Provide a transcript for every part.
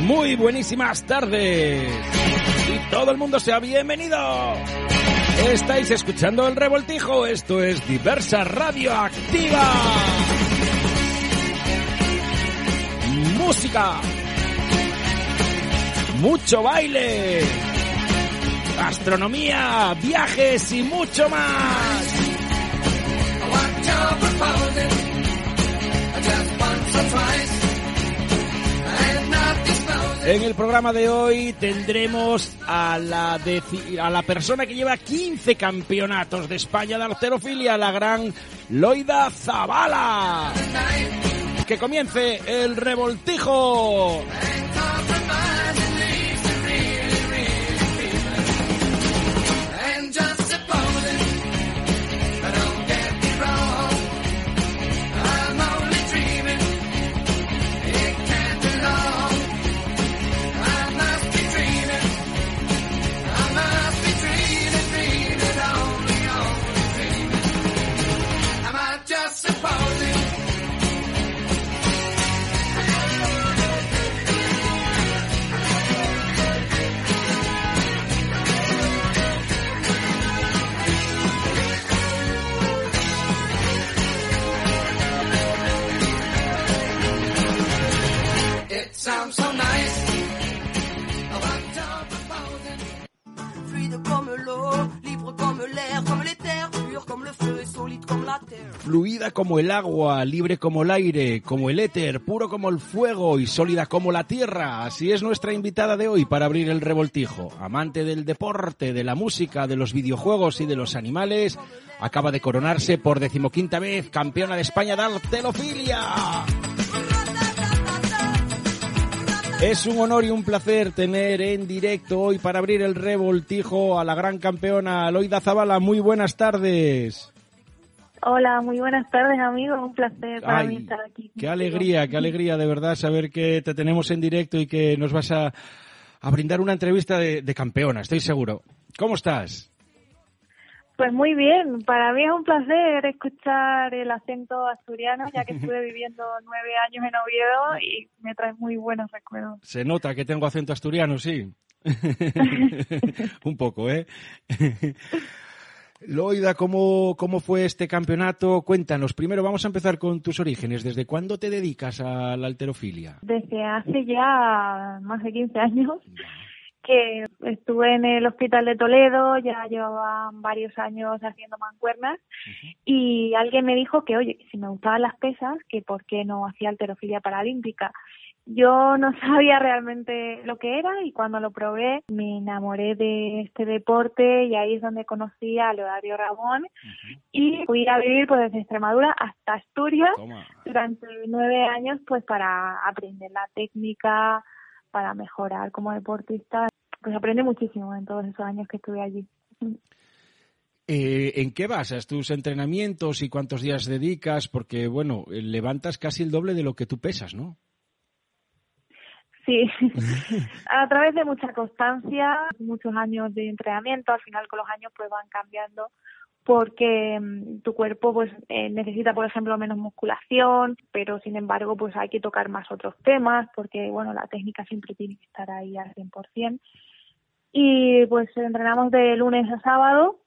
Muy buenísimas tardes. Y todo el mundo sea bienvenido. Estáis escuchando el revoltijo. Esto es Diversa Radioactiva. Música. Mucho baile. Gastronomía, viajes y mucho más. En el programa de hoy tendremos a la, a la persona que lleva 15 campeonatos de España de arterofilia, la gran Loida Zabala. Que comience el revoltijo. Fluida como el agua, libre como el aire, como el éter, puro como el fuego y sólida como la tierra. Así es nuestra invitada de hoy para abrir el revoltijo. Amante del deporte, de la música, de los videojuegos y de los animales, acaba de coronarse por decimoquinta vez campeona de España de artelofilia. Es un honor y un placer tener en directo hoy para abrir el revoltijo a la gran campeona Loida Zabala. Muy buenas tardes. Hola, muy buenas tardes amigos, un placer para mí estar aquí. Qué alegría, qué alegría de verdad saber que te tenemos en directo y que nos vas a, brindar una entrevista de, de campeona, estoy seguro. ¿Cómo estás? Pues muy bien, para mí es un placer escuchar el acento asturiano, ya que estuve viviendo nueve años en Oviedo y me trae muy buenos recuerdos. Se nota que tengo acento asturiano, sí. un poco, ¿eh? Loida, ¿cómo, ¿cómo fue este campeonato? Cuéntanos. Primero vamos a empezar con tus orígenes. ¿Desde cuándo te dedicas a la alterofilia? Desde hace ya más de 15 años que estuve en el hospital de Toledo, ya llevaba varios años haciendo mancuernas y alguien me dijo que, oye, si me gustaban las pesas, que por qué no hacía alterofilia paralímpica. Yo no sabía realmente lo que era y cuando lo probé me enamoré de este deporte y ahí es donde conocí a Leodario Ramón y fui a vivir pues desde Extremadura hasta Asturias durante nueve años pues para aprender la técnica, para mejorar como deportista pues aprendí muchísimo en todos esos años que estuve allí. Eh, ¿En qué basas tus entrenamientos y cuántos días dedicas? Porque, bueno, levantas casi el doble de lo que tú pesas, ¿no? Sí, a través de mucha constancia, muchos años de entrenamiento, al final con los años pues van cambiando porque mm, tu cuerpo pues eh, necesita por ejemplo menos musculación pero sin embargo pues hay que tocar más otros temas porque bueno la técnica siempre tiene que estar ahí al 100% y pues entrenamos de lunes a sábado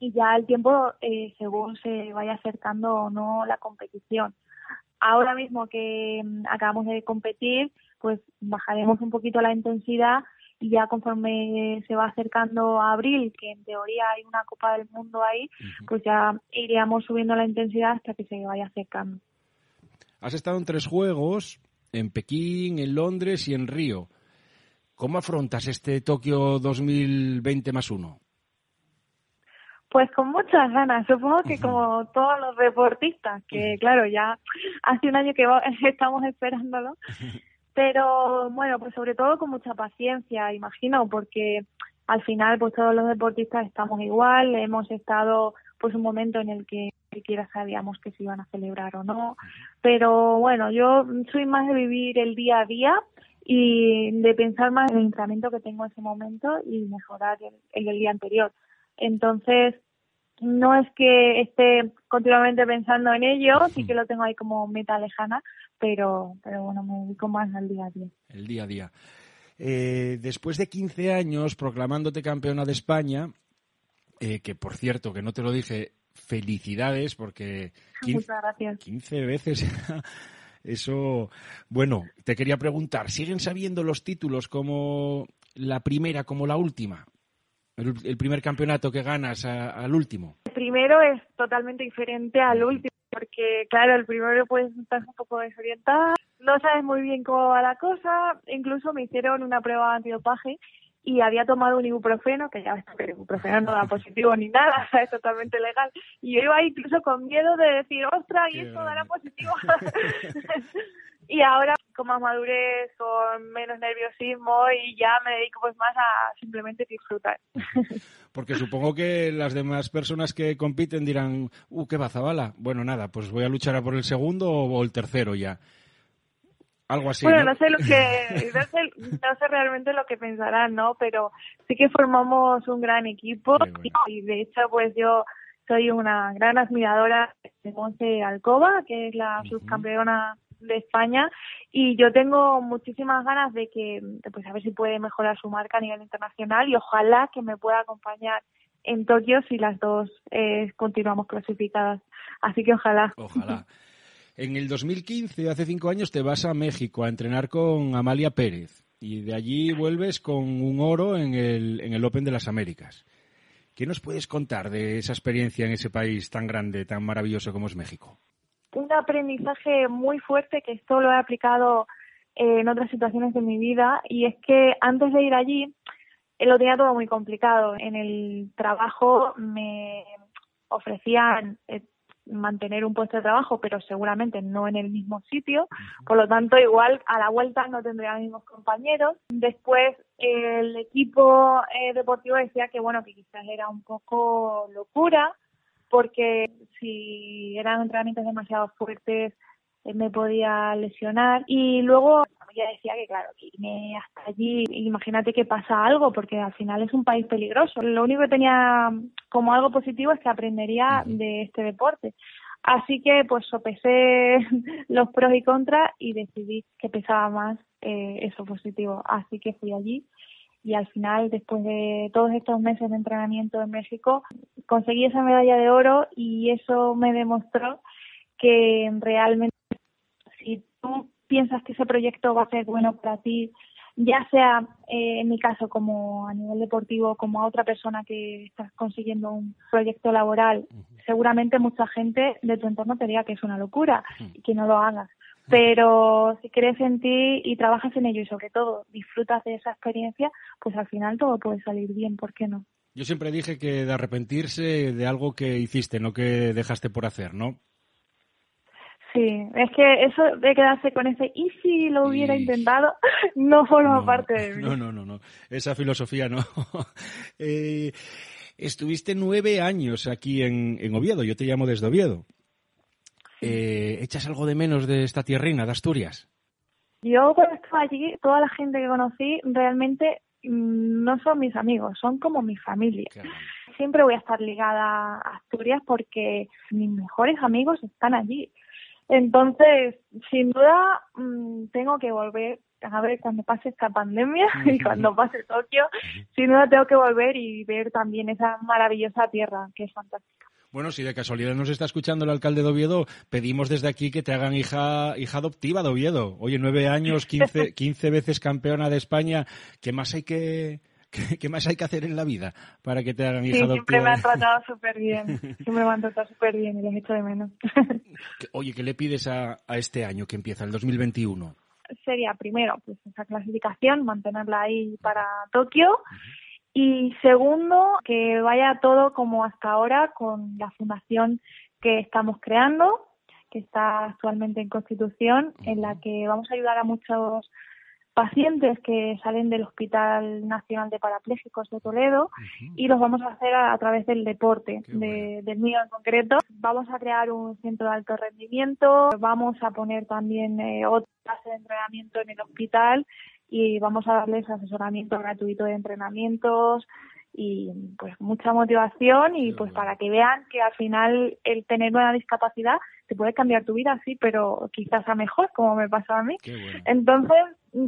y ya el tiempo eh, según se vaya acercando o no la competición. Ahora mismo que mm, acabamos de competir pues bajaremos un poquito la intensidad y ya conforme se va acercando a abril, que en teoría hay una Copa del Mundo ahí, pues ya iríamos subiendo la intensidad hasta que se vaya acercando. Has estado en tres juegos, en Pekín, en Londres y en Río. ¿Cómo afrontas este Tokio 2020 más uno? Pues con muchas ganas, supongo que como todos los deportistas, que claro, ya hace un año que estamos esperándolo, pero bueno, pues sobre todo con mucha paciencia, imagino, porque al final pues todos los deportistas estamos igual, hemos estado pues un momento en el que ni siquiera sabíamos que se iban a celebrar o no, pero bueno, yo soy más de vivir el día a día y de pensar más en el entrenamiento que tengo en ese momento y mejorar el, el día anterior. Entonces, no es que esté continuamente pensando en ello, sí que lo tengo ahí como meta lejana, pero, pero bueno, me dedico más al día a día. El día a día. Eh, después de 15 años proclamándote campeona de España, eh, que por cierto, que no te lo dije, felicidades porque 15, Muchas gracias. 15 veces eso bueno te quería preguntar siguen sabiendo los títulos como la primera como la última el, el primer campeonato que ganas a- al último. El primero es totalmente diferente al último, porque claro, el primero pues estás un poco desorientada, no sabes muy bien cómo va la cosa, incluso me hicieron una prueba antidopaje y había tomado un ibuprofeno, que ya ves que el ibuprofeno no da positivo ni nada, es totalmente legal, y yo iba incluso con miedo de decir, ostras, y esto dará positivo. y ahora con más madurez, con menos nerviosismo y ya me dedico pues más a simplemente disfrutar. porque supongo que las demás personas que compiten dirán uh qué va Zabala bueno nada pues voy a luchar a por el segundo o, el tercero ya algo así bueno, ¿no? no sé lo que, no sé, no sé realmente lo que pensarán, ¿no? Pero sí que formamos un gran equipo bueno. y de hecho, pues yo soy una gran admiradora de Monse Alcoba, que es la subcampeona de España, y yo tengo muchísimas ganas de que, pues a ver si puede mejorar su marca a nivel internacional y ojalá que me pueda acompañar en Tokio si las dos eh, continuamos clasificadas. Así que ojalá. Ojalá. En el 2015, hace cinco años, te vas a México a entrenar con Amalia Pérez y de allí vuelves con un oro en el, en el Open de las Américas. ¿Qué nos puedes contar de esa experiencia en ese país tan grande, tan maravilloso como es México? Un aprendizaje muy fuerte que esto lo he aplicado eh, en otras situaciones de mi vida y es que antes de ir allí eh, lo tenía todo muy complicado. En el trabajo me ofrecían eh, mantener un puesto de trabajo, pero seguramente no en el mismo sitio. Por lo tanto, igual a la vuelta no tendría los mismos compañeros. Después, el equipo eh, deportivo decía que, bueno, que quizás era un poco locura, porque si eran entrenamientos demasiado fuertes eh, me podía lesionar. Y luego ella decía que, claro, que irme hasta allí, imagínate que pasa algo, porque al final es un país peligroso. Lo único que tenía como algo positivo es que aprendería de este deporte. Así que pues sopesé los pros y contras y decidí que pesaba más eh, eso positivo. Así que fui allí y al final, después de todos estos meses de entrenamiento en México, conseguí esa medalla de oro y eso me demostró que realmente si tú piensas que ese proyecto va a ser bueno para ti, ya sea eh, en mi caso como a nivel deportivo, como a otra persona que estás consiguiendo un proyecto laboral, seguramente mucha gente de tu entorno te diga que es una locura y que no lo hagas. Pero si crees en ti y trabajas en ello y sobre todo disfrutas de esa experiencia, pues al final todo puede salir bien, ¿por qué no? Yo siempre dije que de arrepentirse de algo que hiciste, no que dejaste por hacer, ¿no? Sí, es que eso de quedarse con ese y si lo hubiera Y- intentado no forma No, parte de mí. No, no, no, no. Esa filosofía no. Eh, estuviste nueve años aquí en, en Oviedo. Yo te llamo desde Oviedo. Eh, ¿Echas algo de menos de esta tierrina de Asturias? Yo cuando estaba allí, toda la gente que conocí realmente mm, no son mis amigos, son como mi familia. Siempre voy a estar ligada a Asturias porque mis mejores amigos están allí. Entonces, sin duda, mm, tengo que volver a ver cuando pase esta pandemia y cuando pase Tokio, sin duda tengo que volver y ver también esa maravillosa tierra que es fantástica. Bueno, si de casualidad nos está escuchando el alcalde de Oviedo, pedimos desde aquí que te hagan hija, hija adoptiva de Oviedo. Oye, nueve años, quince, quince veces campeona de España. ¿Qué más hay que, qué, qué más hay que hacer en la vida para que te hagan hija Sí, siempre me adoptiva? han tratado súper bien, siempre me han tratado súper bien y les echo de menos. Oye, ¿qué le pides a, a este año que empieza, el 2021? sería primero pues esa clasificación, mantenerla ahí para Tokio y segundo que vaya todo como hasta ahora con la fundación que estamos creando, que está actualmente en constitución, en la que vamos a ayudar a muchos pacientes que salen del Hospital Nacional de Parapléjicos de Toledo y los vamos a hacer a, a través del deporte, de- del mío en concreto. Vamos a crear un centro de alto rendimiento, vamos a poner también eh, otra clase de entrenamiento en el hospital y vamos a darles asesoramiento gratuito de entrenamientos y pues mucha motivación y pues para que vean que al final el tener una discapacidad te puede cambiar tu vida, sí, pero quizás a mejor, como me pasó a mí. Entonces,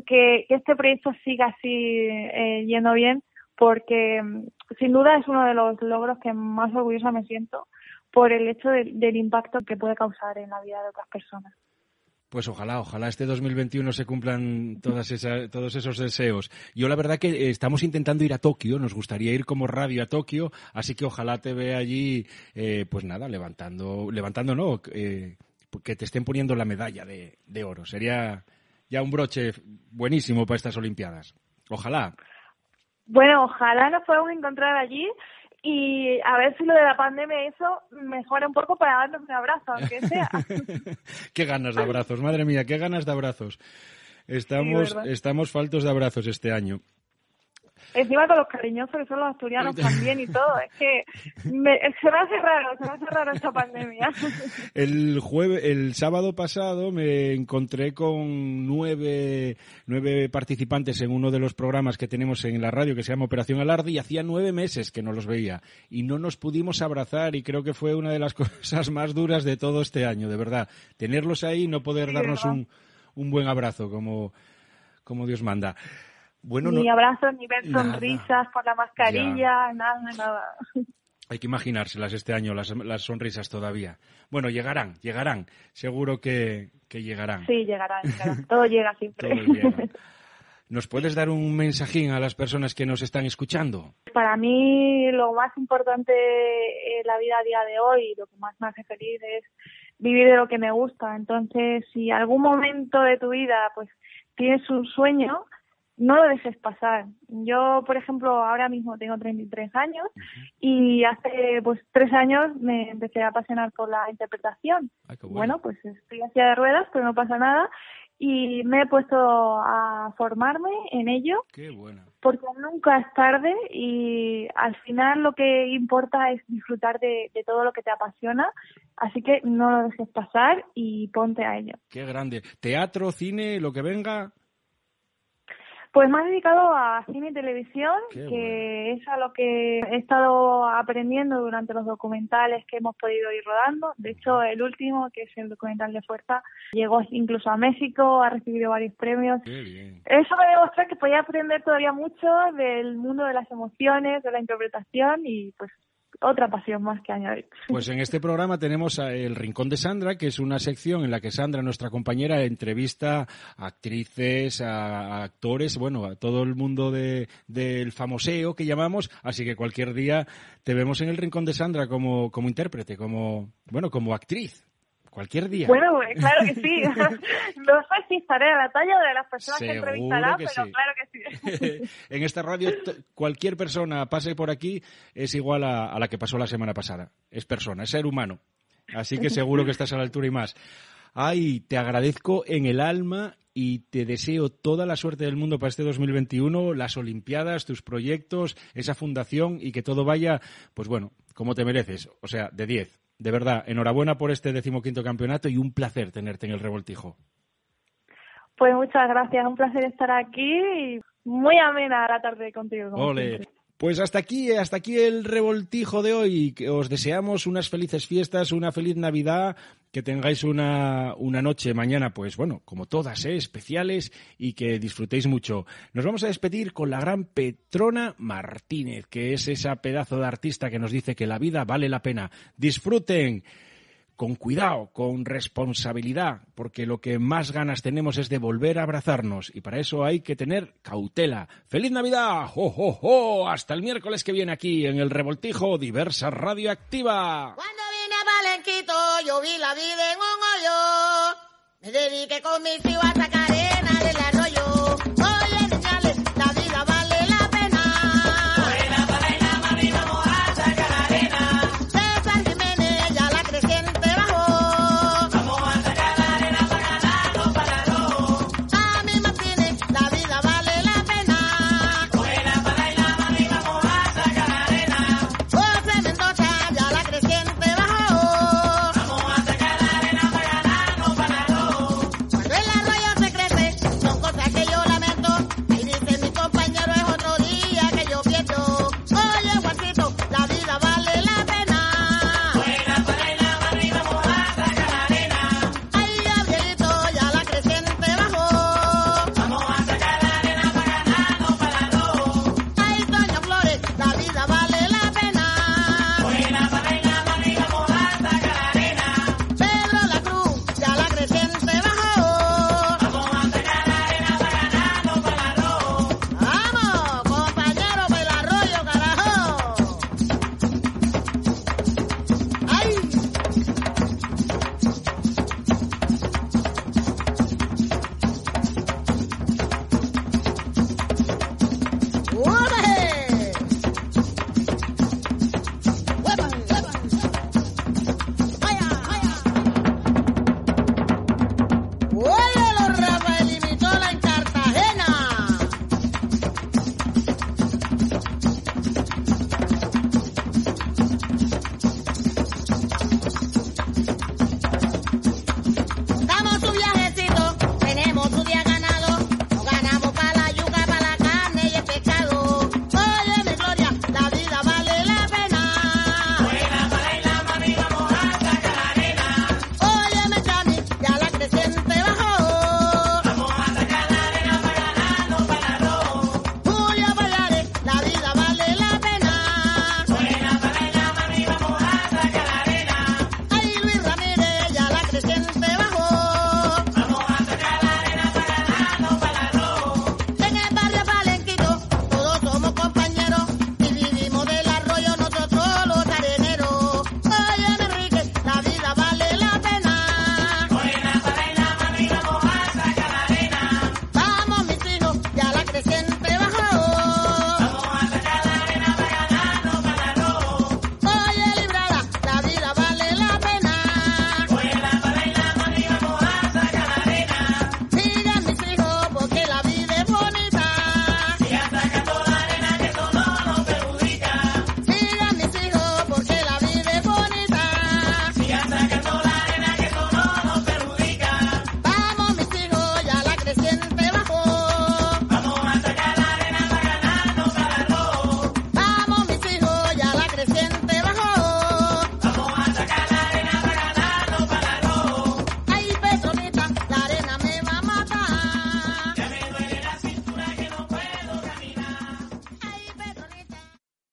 que, este proyecto siga así eh, yendo bien, porque mm, sin duda es uno de los logros que más orgullosa me siento por el hecho del impacto que puede causar en la vida de otras personas. Pues ojalá, ojalá este 2021 se cumplan todas todos esos deseos. Yo la verdad que eh, estamos intentando ir a Tokio, nos gustaría ir como radio a Tokio, así que ojalá te vea allí, eh, pues nada, levantando, levantando no, eh, que te estén poniendo la medalla de, de oro. Sería ya un broche buenísimo para estas Olimpiadas. Ojalá. Bueno, ojalá nos podamos encontrar allí y a ver si lo de la pandemia eso mejora un poco para darnos un abrazo, aunque sea. qué ganas de abrazos, madre mía, qué ganas de abrazos. Estamos, estamos faltos de abrazos este año. Encima con los cariñosos que son los asturianos también y todo. Es que me, se me hace raro, se me hace raro esta pandemia. El jueves, el sábado pasado me encontré con nueve, nueve participantes en uno de los programas que tenemos en la radio que se llama Operación Alarde y hacía nueve meses que no los veía y no nos pudimos abrazar y creo que fue una de las cosas más duras de todo este año, de verdad. Tenerlos ahí y no poder darnos un, un buen abrazo como, como Dios manda ni abrazos, ni ver sonrisas por la mascarilla, nada, nada. Hay que imaginárselas este año, las, las, sonrisas todavía. Bueno, llegarán, llegarán. Seguro que, que llegarán. Sí, llegarán, Todo llega siempre. ¿Nos puedes dar un mensajín a las personas que nos están escuchando? Para mí lo más importante en la vida a día de hoy, lo que más me hace feliz es vivir de lo que me gusta. Entonces, si algún momento de tu vida pues tienes un sueño, no lo dejes pasar. Yo, por ejemplo, ahora mismo tengo 33 años y hace pues tres años me empecé a apasionar por la interpretación. bueno. pues estoy hacia de ruedas, pero no pasa nada. Y me he puesto a formarme en ello. Porque nunca es tarde y al final lo que importa es disfrutar de, de todo lo que te apasiona. Así que no lo dejes pasar y ponte a ello. Qué grande. Teatro, cine, lo que venga. Pues he dedicado a cine y televisión, que es a lo que he estado aprendiendo durante los documentales que hemos podido ir rodando. De hecho, el último, que es el documental de Fuerza, llegó incluso a México, ha recibido varios premios. Eso me demuestra que podía aprender todavía mucho del mundo de las emociones, de la interpretación y pues otra pasión más que añadir. Pues en este programa tenemos el Rincón de Sandra, que es una sección en la que Sandra, nuestra compañera, entrevista a actrices, a, actores, bueno, a todo el mundo de, del famoseo que llamamos, así que cualquier día te vemos en el Rincón de Sandra como, como intérprete, como, bueno, como actriz. Cualquier día. Bueno, eh, claro que sí. no sé si estaré a la talla de las personas que entrevistará, pero claro que sí. en esta radio, cualquier persona pase por aquí es igual a, a la que pasó la semana pasada. Es persona, es ser humano. Así que seguro que estás a la altura y más. Ay, te agradezco en el alma y te deseo toda la suerte del mundo para este 2021, las Olimpiadas, tus proyectos, esa fundación y que todo vaya, pues bueno, como te mereces. O sea, de 10. De verdad, enhorabuena por este decimoquinto campeonato y un placer tenerte en el revoltijo. Pues muchas gracias, un placer estar aquí y muy amena la tarde contigo. Ole. Pues hasta aquí, hasta aquí el revoltijo de hoy. Os deseamos unas felices fiestas, una feliz Navidad, que tengáis una, una noche mañana, pues bueno, como todas, ¿eh? especiales y que disfrutéis mucho. Nos vamos a despedir con la gran Petrona Martínez, que es esa pedazo de artista que nos dice que la vida vale la pena. Disfruten con cuidado, con responsabilidad, porque lo que más ganas tenemos es de volver a abrazarnos y para eso hay que tener cautela. ¡Feliz Navidad! ¡Jo! Hasta el miércoles que viene aquí en el Revoltijo Diversa Radioactiva. Cuando vine a Palenquito yo vi la vida en un hoyo.